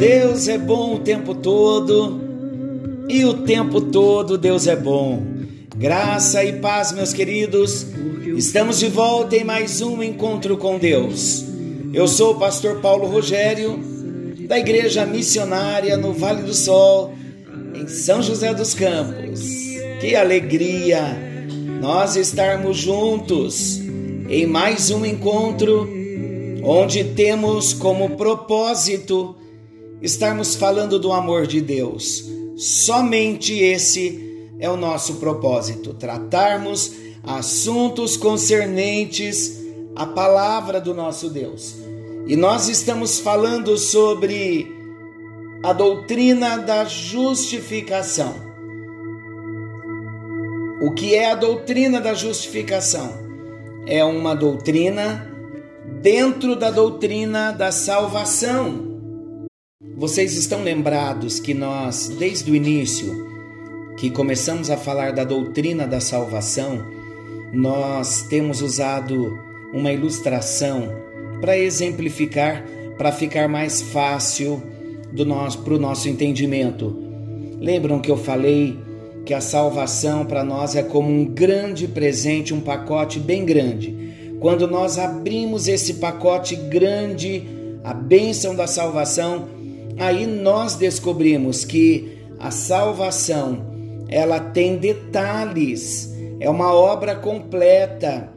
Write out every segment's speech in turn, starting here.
Deus é bom o tempo todo e o tempo todo Deus é bom. Graça e paz, meus queridos. Estamos de volta em mais um encontro com Deus. Eu sou o pastor Paulo Rogério, da Igreja Missionária no Vale do Sol, em São José dos Campos. Que alegria nós estarmos juntos em mais um encontro onde temos como propósito estarmos falando do amor de Deus. Somente esse é o nosso propósito: tratarmos assuntos concernentes à palavra do nosso Deus. E nós estamos falando sobre a doutrina da justificação. O que é a doutrina da justificação? É uma doutrina dentro da doutrina da salvação. Vocês estão lembrados que nós, desde o início, que começamos a falar da doutrina da salvação, nós temos usado uma ilustração para exemplificar, para ficar mais fácil do nosso para o nosso entendimento. Lembram que eu falei que a salvação para nós é como um grande presente, um pacote bem grande. Quando nós abrimos esse pacote grande, a bênção da salvação, aí nós descobrimos que a salvação ela tem detalhes, é uma obra completa.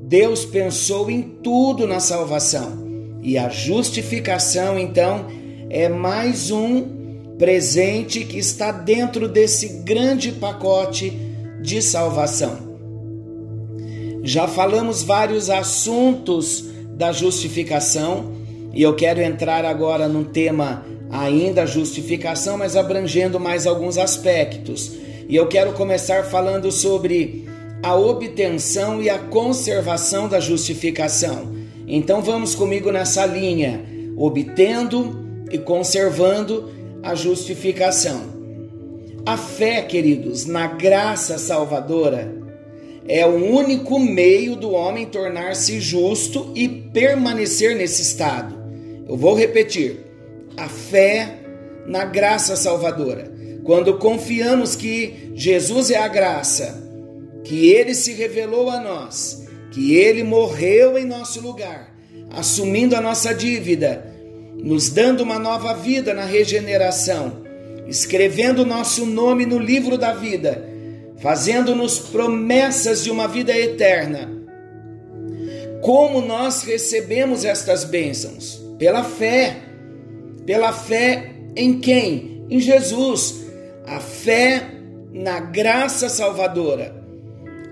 Deus pensou em tudo na salvação. E a justificação, então, é mais um presente que está dentro desse grande pacote de salvação. Já falamos vários assuntos da justificação e eu quero entrar agora num tema ainda a justificação, mas abrangendo mais alguns aspectos. E eu quero começar falando sobre a obtenção e a conservação da justificação. Então vamos comigo nessa linha, obtendo e conservando a justificação. A fé, queridos, na graça salvadora é o único meio do homem tornar-se justo e permanecer nesse estado. Eu vou repetir a fé na graça salvadora. Quando confiamos que Jesus é a graça, que ele se revelou a nós, que ele morreu em nosso lugar, assumindo a nossa dívida, nos dando uma nova vida na regeneração, escrevendo o nosso nome no livro da vida, fazendo-nos promessas de uma vida eterna. Como nós recebemos estas bênçãos? Pela fé pela fé em quem? Em Jesus. A fé na graça salvadora.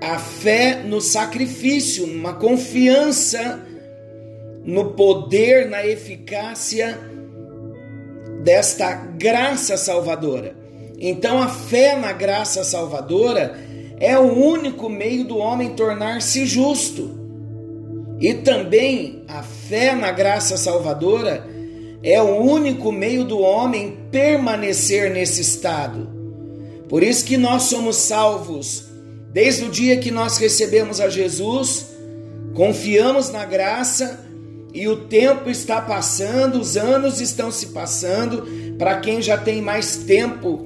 A fé no sacrifício, uma confiança no poder, na eficácia desta graça salvadora. Então, a fé na graça salvadora é o único meio do homem tornar-se justo. E também a fé na graça salvadora é o único meio do homem permanecer nesse estado. Por isso que nós somos salvos desde o dia que nós recebemos a Jesus, confiamos na graça e o tempo está passando, os anos estão se passando. Para quem já tem mais tempo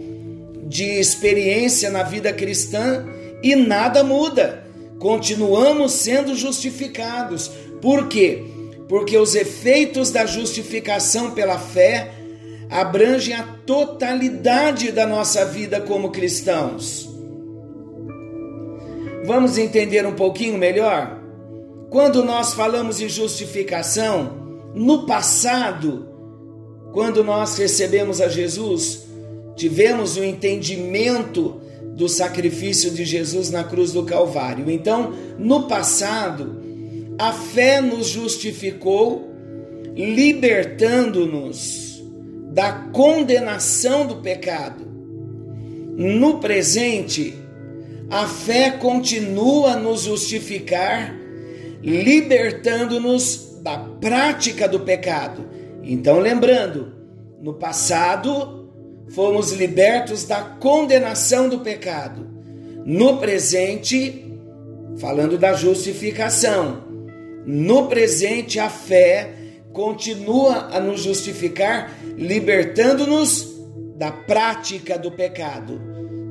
de experiência na vida cristã e nada muda. Continuamos sendo justificados. Por quê? Porque os efeitos da justificação pela fé abrangem a totalidade da nossa vida como cristãos. Vamos entender um pouquinho melhor? Quando nós falamos em justificação, no passado, quando nós recebemos a Jesus, tivemos o entendimento do sacrifício de Jesus na cruz do Calvário. Então, no passado, a fé nos justificou, libertando-nos da condenação do pecado. No presente, a fé continua a nos justificar, libertando-nos da prática do pecado. Então, lembrando, no passado, fomos libertos da condenação do pecado. No presente, falando da justificação. No presente, a fé continua a nos justificar, libertando-nos da prática do pecado.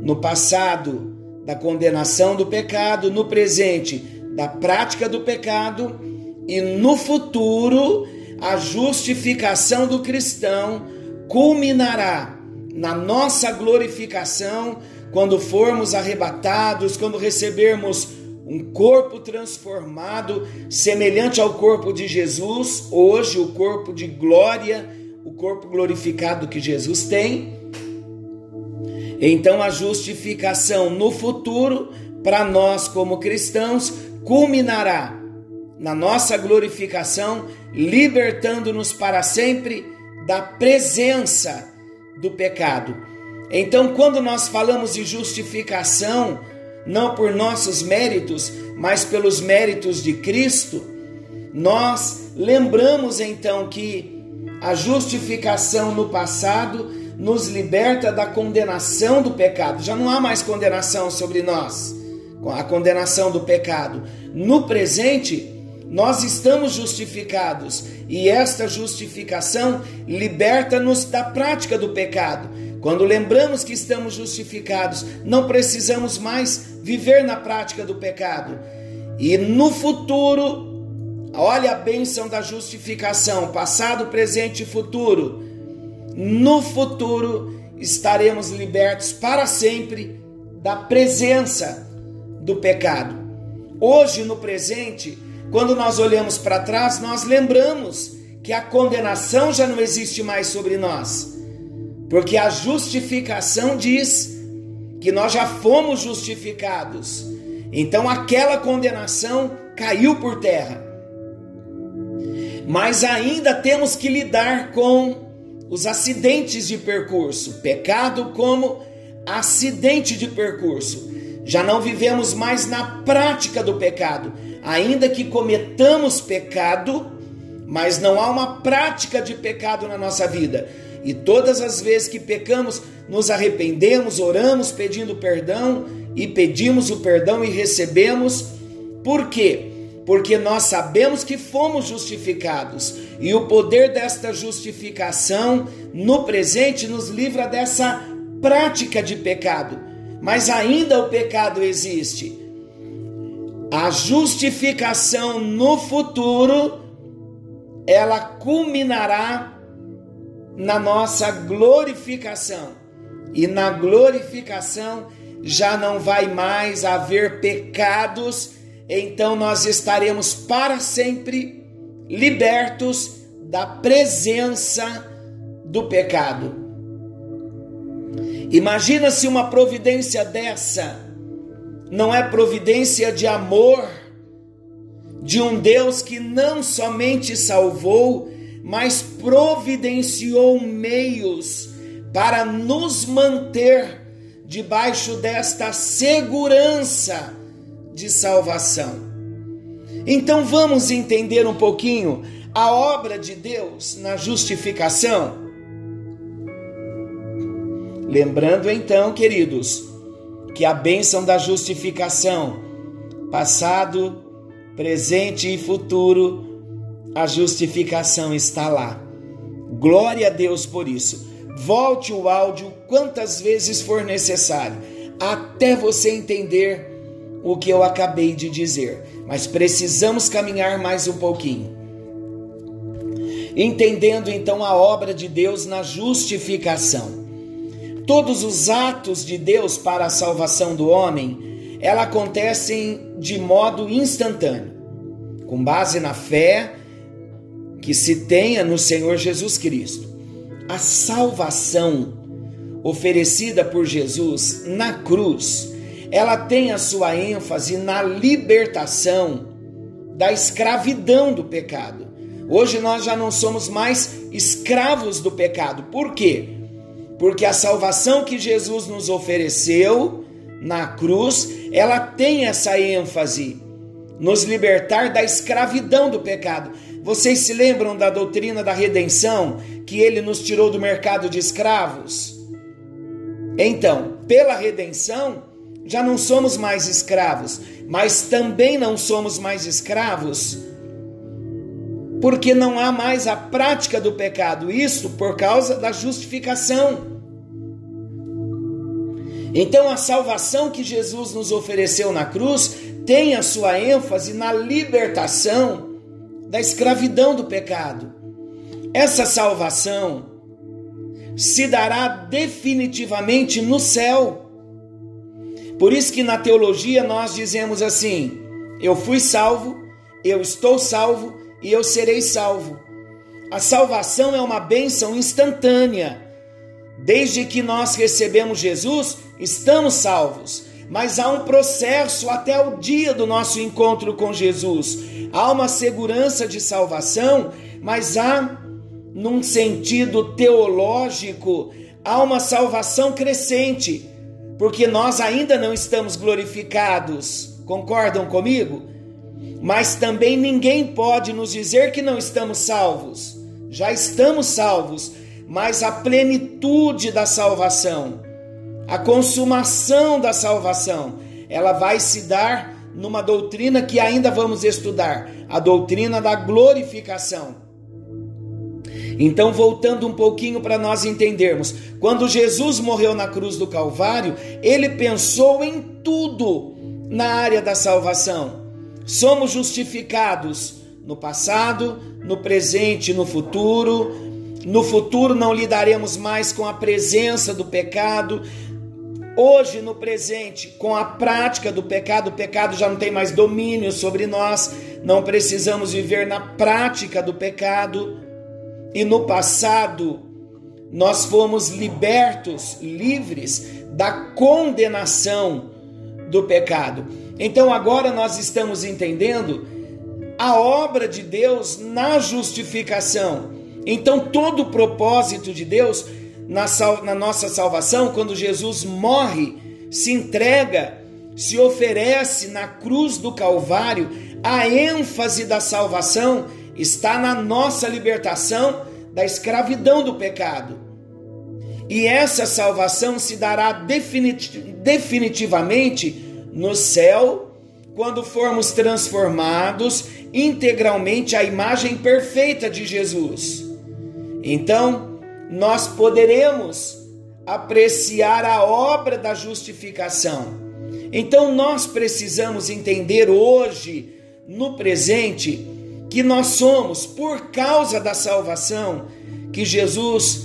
No passado, da condenação do pecado, no presente, da prática do pecado e no futuro, a justificação do cristão culminará na nossa glorificação, quando formos arrebatados, quando recebermos um corpo transformado, semelhante ao corpo de Jesus, hoje o corpo de glória, o corpo glorificado que Jesus tem. Então a justificação no futuro, para nós como cristãos, culminará na nossa glorificação, libertando-nos para sempre da presença do pecado. Então, quando nós falamos de justificação, não por nossos méritos, mas pelos méritos de Cristo, nós lembramos então que a justificação no passado nos liberta da condenação do pecado. Já não há mais condenação sobre nós, a condenação do pecado. No presente, nós estamos justificados e esta justificação liberta-nos da prática do pecado. Quando lembramos que estamos justificados, não precisamos mais viver na prática do pecado. E no futuro, olha a bênção da justificação, passado, presente e futuro. No futuro estaremos libertos para sempre da presença do pecado. Hoje, no presente, quando nós olhamos para trás, nós lembramos que a condenação já não existe mais sobre nós, porque a justificação diz que nós já fomos justificados. Então aquela condenação caiu por terra. Mas ainda temos que lidar com os acidentes de percurso, pecado como acidente de percurso. Já não vivemos mais na prática do pecado, ainda que cometamos pecado, mas não há uma prática de pecado na nossa vida. E todas as vezes que pecamos, nos arrependemos, oramos pedindo perdão e pedimos o perdão e recebemos. Por quê? Porque nós sabemos que fomos justificados e o poder desta justificação no presente nos livra dessa prática de pecado. Mas ainda o pecado existe a justificação no futuro ela culminará na nossa glorificação. E na glorificação já não vai mais haver pecados, então nós estaremos para sempre libertos da presença do pecado. Imagina se uma providência dessa não é providência de amor de um Deus que não somente salvou, mas providenciou meios para nos manter debaixo desta segurança de salvação. Então vamos entender um pouquinho a obra de Deus na justificação. Lembrando então, queridos, que a bênção da justificação, passado, presente e futuro, a justificação está lá. Glória a Deus por isso. Volte o áudio quantas vezes for necessário, até você entender o que eu acabei de dizer. Mas precisamos caminhar mais um pouquinho. Entendendo então a obra de Deus na justificação todos os atos de Deus para a salvação do homem, ela acontecem de modo instantâneo, com base na fé que se tenha no Senhor Jesus Cristo. A salvação, oferecida por Jesus na cruz, ela tem a sua ênfase na libertação da escravidão do pecado. Hoje nós já não somos mais escravos do pecado. Por quê? Porque a salvação que Jesus nos ofereceu na cruz, ela tem essa ênfase nos libertar da escravidão do pecado. Vocês se lembram da doutrina da redenção, que ele nos tirou do mercado de escravos? Então, pela redenção, já não somos mais escravos, mas também não somos mais escravos porque não há mais a prática do pecado, isso por causa da justificação. Então, a salvação que Jesus nos ofereceu na cruz tem a sua ênfase na libertação da escravidão do pecado. Essa salvação se dará definitivamente no céu. Por isso que na teologia nós dizemos assim: eu fui salvo, eu estou salvo e eu serei salvo. A salvação é uma bênção instantânea. Desde que nós recebemos Jesus, estamos salvos. Mas há um processo até o dia do nosso encontro com Jesus. Há uma segurança de salvação, mas há, num sentido teológico, há uma salvação crescente porque nós ainda não estamos glorificados. Concordam comigo? Mas também ninguém pode nos dizer que não estamos salvos. Já estamos salvos, mas a plenitude da salvação, a consumação da salvação, ela vai se dar numa doutrina que ainda vamos estudar, a doutrina da glorificação. Então, voltando um pouquinho para nós entendermos, quando Jesus morreu na cruz do Calvário, ele pensou em tudo na área da salvação. Somos justificados no passado, no presente no futuro. No futuro não lidaremos mais com a presença do pecado. Hoje, no presente, com a prática do pecado, o pecado já não tem mais domínio sobre nós, não precisamos viver na prática do pecado. E no passado, nós fomos libertos, livres da condenação do pecado. Então agora nós estamos entendendo a obra de Deus na justificação. Então todo o propósito de Deus na, na nossa salvação, quando Jesus morre, se entrega, se oferece na cruz do Calvário, a ênfase da salvação está na nossa libertação da escravidão do pecado. E essa salvação se dará definitivamente no céu, quando formos transformados integralmente à imagem perfeita de Jesus. Então, nós poderemos apreciar a obra da justificação. Então, nós precisamos entender hoje, no presente, que nós somos por causa da salvação que Jesus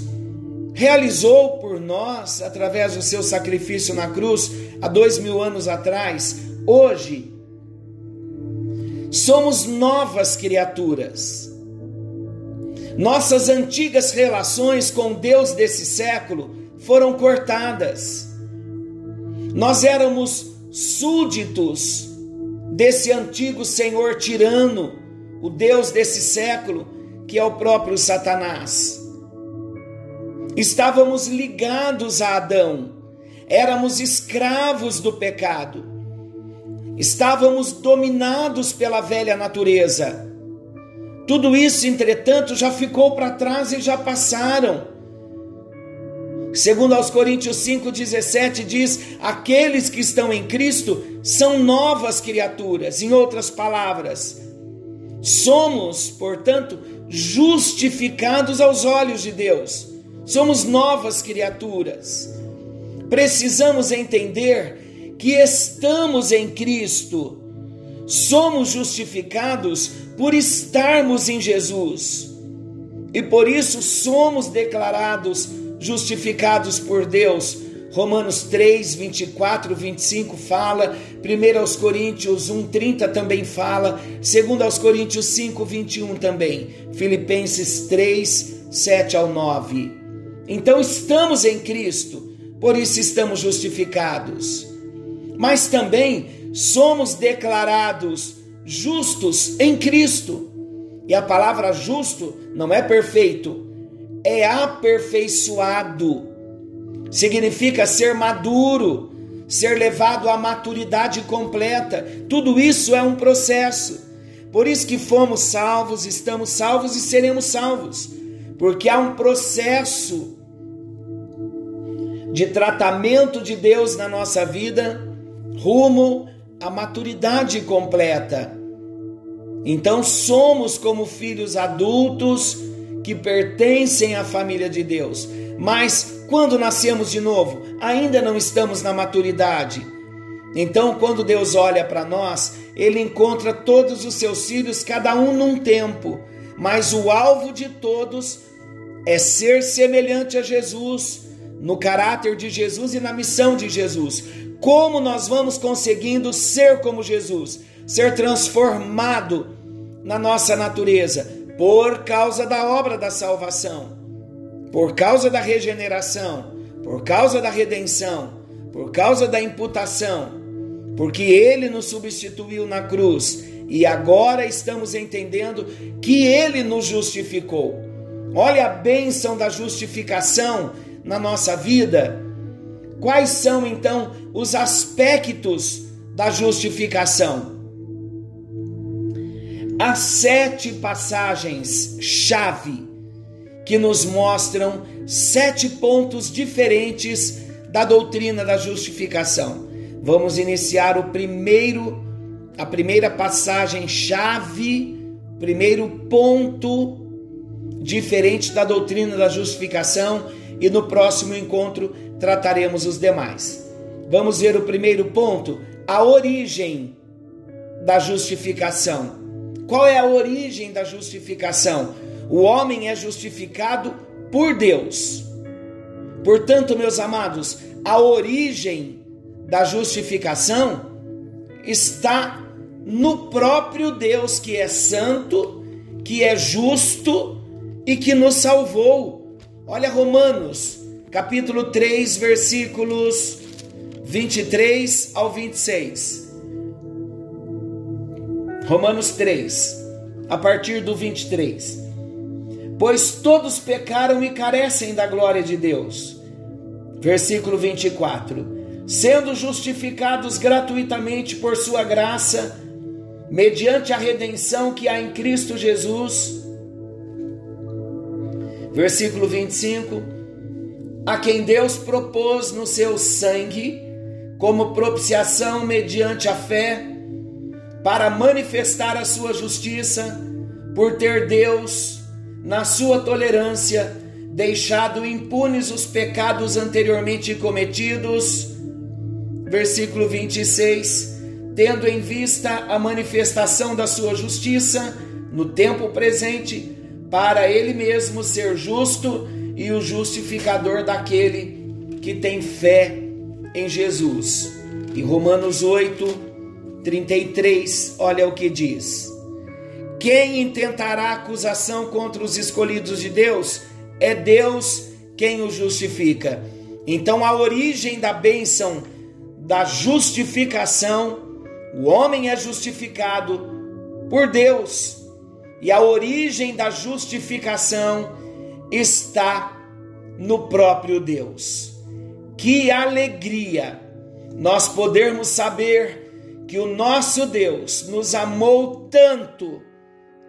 realizou por nós através do seu sacrifício na cruz há dois mil anos atrás. Hoje, somos novas criaturas. Nossas antigas relações com Deus desse século foram cortadas. Nós éramos súditos desse antigo senhor tirano o Deus desse século, que é o próprio Satanás. Estávamos ligados a Adão, éramos escravos do pecado, estávamos dominados pela velha natureza. Tudo isso, entretanto, já ficou para trás e já passaram. Segundo aos Coríntios 5:17 diz: "Aqueles que estão em Cristo são novas criaturas". Em outras palavras, Somos, portanto, justificados aos olhos de Deus. Somos novas criaturas. Precisamos entender que estamos em Cristo. Somos justificados por estarmos em Jesus. E por isso somos declarados justificados por Deus Romanos 3, 24, 25 fala, 1 aos Coríntios 1, 30 também fala, 2 aos Coríntios 5, 21 também, Filipenses 3, 7 ao 9. Então estamos em Cristo, por isso estamos justificados. Mas também somos declarados justos em Cristo. E a palavra justo não é perfeito, é aperfeiçoado. Significa ser maduro, ser levado à maturidade completa. Tudo isso é um processo. Por isso que fomos salvos, estamos salvos e seremos salvos. Porque há um processo de tratamento de Deus na nossa vida rumo à maturidade completa. Então somos como filhos adultos que pertencem à família de Deus. Mas quando nascemos de novo, ainda não estamos na maturidade. Então, quando Deus olha para nós, ele encontra todos os seus filhos, cada um num tempo, mas o alvo de todos é ser semelhante a Jesus, no caráter de Jesus e na missão de Jesus. Como nós vamos conseguindo ser como Jesus, ser transformado na nossa natureza por causa da obra da salvação, por causa da regeneração, por causa da redenção, por causa da imputação, porque ele nos substituiu na cruz e agora estamos entendendo que ele nos justificou. Olha a bênção da justificação na nossa vida. Quais são então os aspectos da justificação? Há sete passagens chave que nos mostram sete pontos diferentes da doutrina da justificação. Vamos iniciar o primeiro, a primeira passagem chave, primeiro ponto diferente da doutrina da justificação e no próximo encontro trataremos os demais. Vamos ver o primeiro ponto, a origem da justificação. Qual é a origem da justificação? O homem é justificado por Deus. Portanto, meus amados, a origem da justificação está no próprio Deus que é santo, que é justo e que nos salvou. Olha Romanos, capítulo 3, versículos 23 ao 26. Romanos 3, a partir do 23. Pois todos pecaram e carecem da glória de Deus. Versículo 24. Sendo justificados gratuitamente por Sua graça, mediante a redenção que há em Cristo Jesus. Versículo 25. A quem Deus propôs no seu sangue, como propiciação mediante a fé, para manifestar a sua justiça, por ter Deus, na sua tolerância, deixado impunes os pecados anteriormente cometidos. Versículo 26. Tendo em vista a manifestação da sua justiça no tempo presente, para ele mesmo ser justo e o justificador daquele que tem fé em Jesus. E Romanos 8, 33, olha o que diz: Quem intentará acusação contra os escolhidos de Deus? É Deus quem os justifica. Então, a origem da bênção da justificação, o homem é justificado por Deus, e a origem da justificação está no próprio Deus. Que alegria nós podermos saber que o nosso Deus nos amou tanto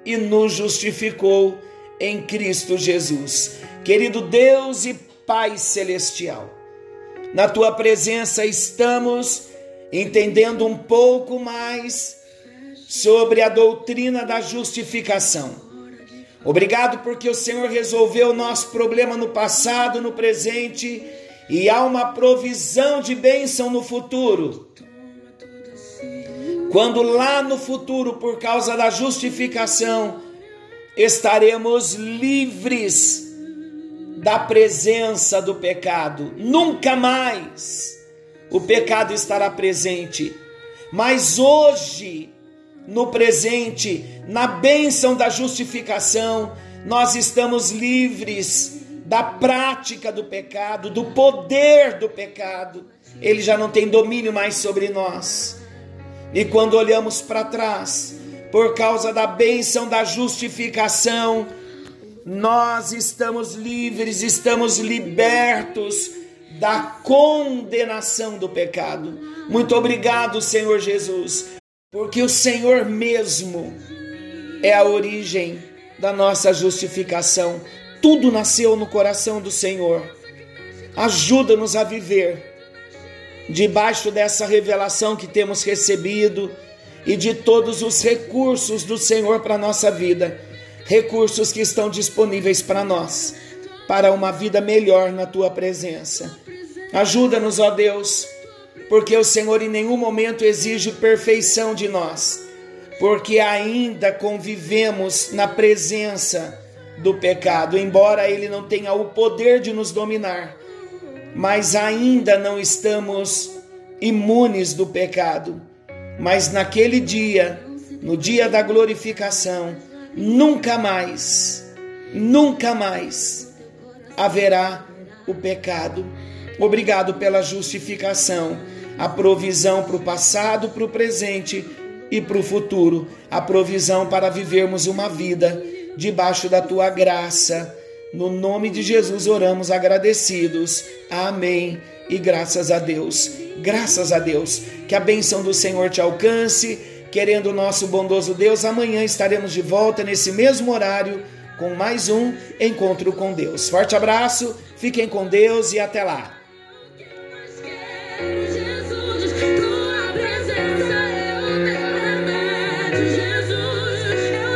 e nos justificou em Cristo Jesus. Querido Deus e Pai Celestial, na tua presença estamos entendendo um pouco mais sobre a doutrina da justificação. Obrigado porque o Senhor resolveu o nosso problema no passado, no presente e há uma provisão de bênção no futuro quando lá no futuro, por causa da justificação, estaremos livres da presença do pecado. Nunca mais o pecado estará presente. Mas hoje, no presente, na bênção da justificação, nós estamos livres da prática do pecado, do poder do pecado. Ele já não tem domínio mais sobre nós. E quando olhamos para trás, por causa da bênção da justificação, nós estamos livres, estamos libertos da condenação do pecado. Muito obrigado, Senhor Jesus, porque o Senhor mesmo é a origem da nossa justificação. Tudo nasceu no coração do Senhor. Ajuda-nos a viver debaixo dessa revelação que temos recebido e de todos os recursos do Senhor para a nossa vida, recursos que estão disponíveis para nós, para uma vida melhor na tua presença. Ajuda-nos, ó Deus, porque o Senhor em nenhum momento exige perfeição de nós, porque ainda convivemos na presença do pecado, embora ele não tenha o poder de nos dominar mas ainda não estamos imunes do pecado. Mas naquele dia, no dia da glorificação, nunca mais, nunca mais haverá o pecado. Obrigado pela justificação, a provisão para o passado, para o presente e para o futuro, a provisão para vivermos uma vida debaixo da tua graça no nome de Jesus oramos agradecidos. Amém. E graças a Deus, graças a Deus, que a bênção do Senhor te alcance. Querendo o nosso bondoso Deus, amanhã estaremos de volta nesse mesmo horário com mais um encontro com Deus. Forte abraço, fiquem com Deus e até lá.